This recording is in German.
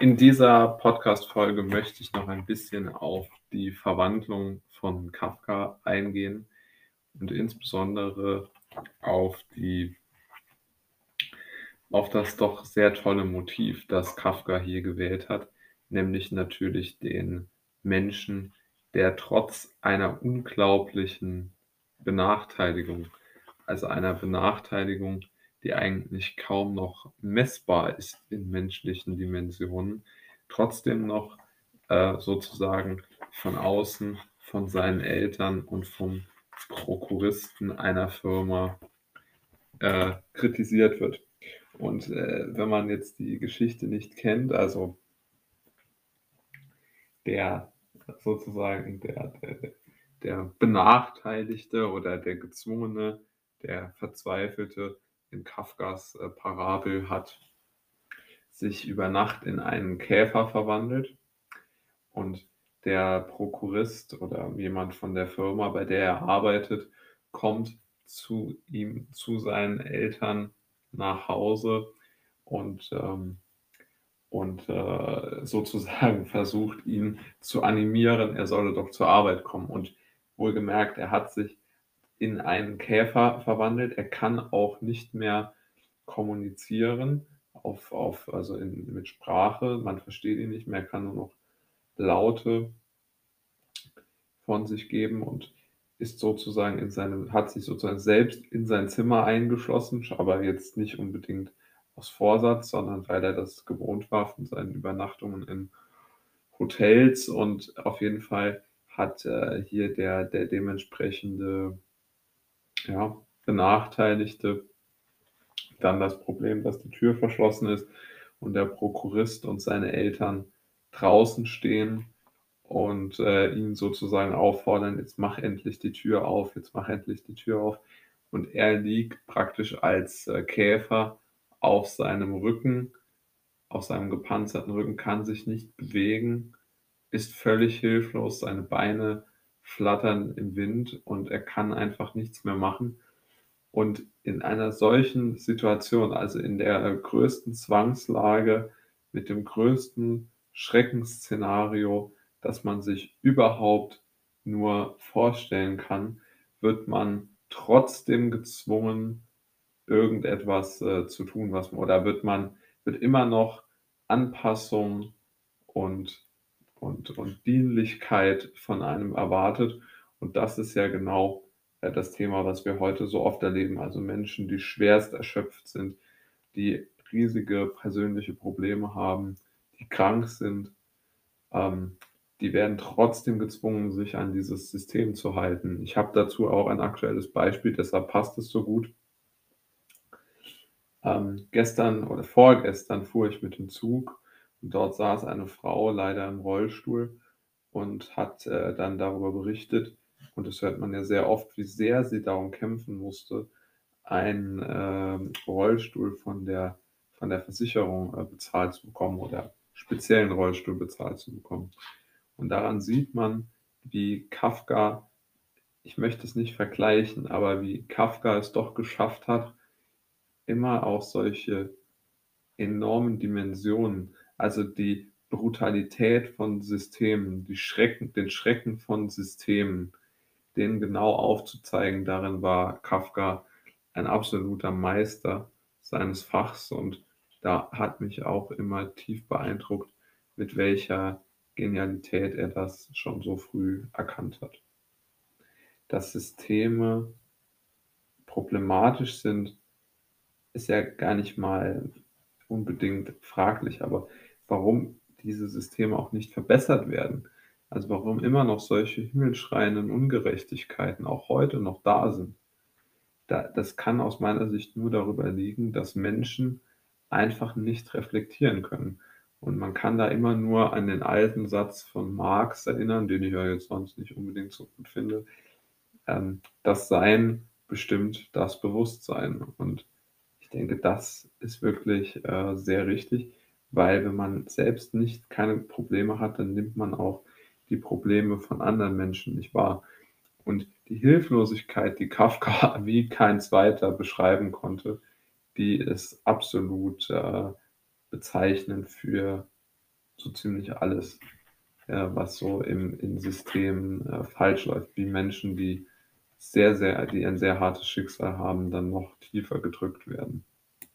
In dieser Podcast-Folge möchte ich noch ein bisschen auf die Verwandlung von Kafka eingehen und insbesondere auf die auf das doch sehr tolle Motiv, das Kafka hier gewählt hat, nämlich natürlich den Menschen, der trotz einer unglaublichen Benachteiligung, also einer Benachteiligung, die eigentlich kaum noch messbar ist in menschlichen Dimensionen, trotzdem noch äh, sozusagen von außen, von seinen Eltern und vom Prokuristen einer Firma äh, kritisiert wird. Und äh, wenn man jetzt die Geschichte nicht kennt, also der sozusagen der, der, der Benachteiligte oder der Gezwungene, der Verzweifelte in Kafkas äh, Parabel hat sich über Nacht in einen Käfer verwandelt und der Prokurist oder jemand von der Firma, bei der er arbeitet, kommt zu ihm, zu seinen Eltern nach Hause und, ähm, und äh, sozusagen versucht, ihn zu animieren, er solle doch zur Arbeit kommen. Und wohlgemerkt, er hat sich in einen Käfer verwandelt. Er kann auch nicht mehr kommunizieren auf, auf, also in, mit Sprache. Man versteht ihn nicht mehr, er kann nur noch Laute von sich geben und ist sozusagen in seinem, hat sich sozusagen selbst in sein Zimmer eingeschlossen, aber jetzt nicht unbedingt aus Vorsatz, sondern weil er das gewohnt war von seinen Übernachtungen in Hotels und auf jeden Fall hat äh, hier der, der dementsprechende ja, Benachteiligte dann das Problem, dass die Tür verschlossen ist und der Prokurist und seine Eltern draußen stehen und äh, ihn sozusagen auffordern, jetzt mach endlich die Tür auf, jetzt mach endlich die Tür auf. Und er liegt praktisch als äh, Käfer auf seinem Rücken, auf seinem gepanzerten Rücken, kann sich nicht bewegen, ist völlig hilflos, seine Beine flattern im Wind und er kann einfach nichts mehr machen. Und in einer solchen Situation, also in der größten Zwangslage, mit dem größten Schreckensszenario, das man sich überhaupt nur vorstellen kann, wird man trotzdem gezwungen, irgendetwas äh, zu tun, was oder wird man wird immer noch Anpassung und und, und Dienlichkeit von einem erwartet. Und das ist ja genau äh, das Thema, was wir heute so oft erleben. Also Menschen, die schwerst erschöpft sind, die riesige persönliche Probleme haben, die krank sind, ähm, die werden trotzdem gezwungen, sich an dieses System zu halten. Ich habe dazu auch ein aktuelles Beispiel, deshalb passt es so gut. Ähm, gestern oder vorgestern fuhr ich mit dem Zug dort saß eine Frau leider im Rollstuhl und hat äh, dann darüber berichtet, und das hört man ja sehr oft, wie sehr sie darum kämpfen musste, einen äh, Rollstuhl von der, von der Versicherung äh, bezahlt zu bekommen oder speziellen Rollstuhl bezahlt zu bekommen. Und daran sieht man, wie Kafka, ich möchte es nicht vergleichen, aber wie Kafka es doch geschafft hat, immer auch solche enormen Dimensionen also die Brutalität von Systemen, die Schrecken, den Schrecken von Systemen, denen genau aufzuzeigen, darin war Kafka ein absoluter Meister seines Fachs und da hat mich auch immer tief beeindruckt, mit welcher Genialität er das schon so früh erkannt hat. Dass Systeme problematisch sind, ist ja gar nicht mal unbedingt fraglich, aber warum diese Systeme auch nicht verbessert werden. Also warum immer noch solche himmelschreienden Ungerechtigkeiten auch heute noch da sind. Da, das kann aus meiner Sicht nur darüber liegen, dass Menschen einfach nicht reflektieren können. Und man kann da immer nur an den alten Satz von Marx erinnern, den ich ja jetzt sonst nicht unbedingt so gut finde. Ähm, das Sein bestimmt das Bewusstsein. Und denke, das ist wirklich äh, sehr richtig weil wenn man selbst nicht keine Probleme hat, dann nimmt man auch die Probleme von anderen Menschen nicht wahr. Und die Hilflosigkeit, die Kafka wie kein zweiter beschreiben konnte, die ist absolut äh, bezeichnend für so ziemlich alles, äh, was so im im System, äh, falsch läuft, wie Menschen, die sehr, sehr die ein sehr hartes Schicksal haben, dann noch tiefer gedrückt werden.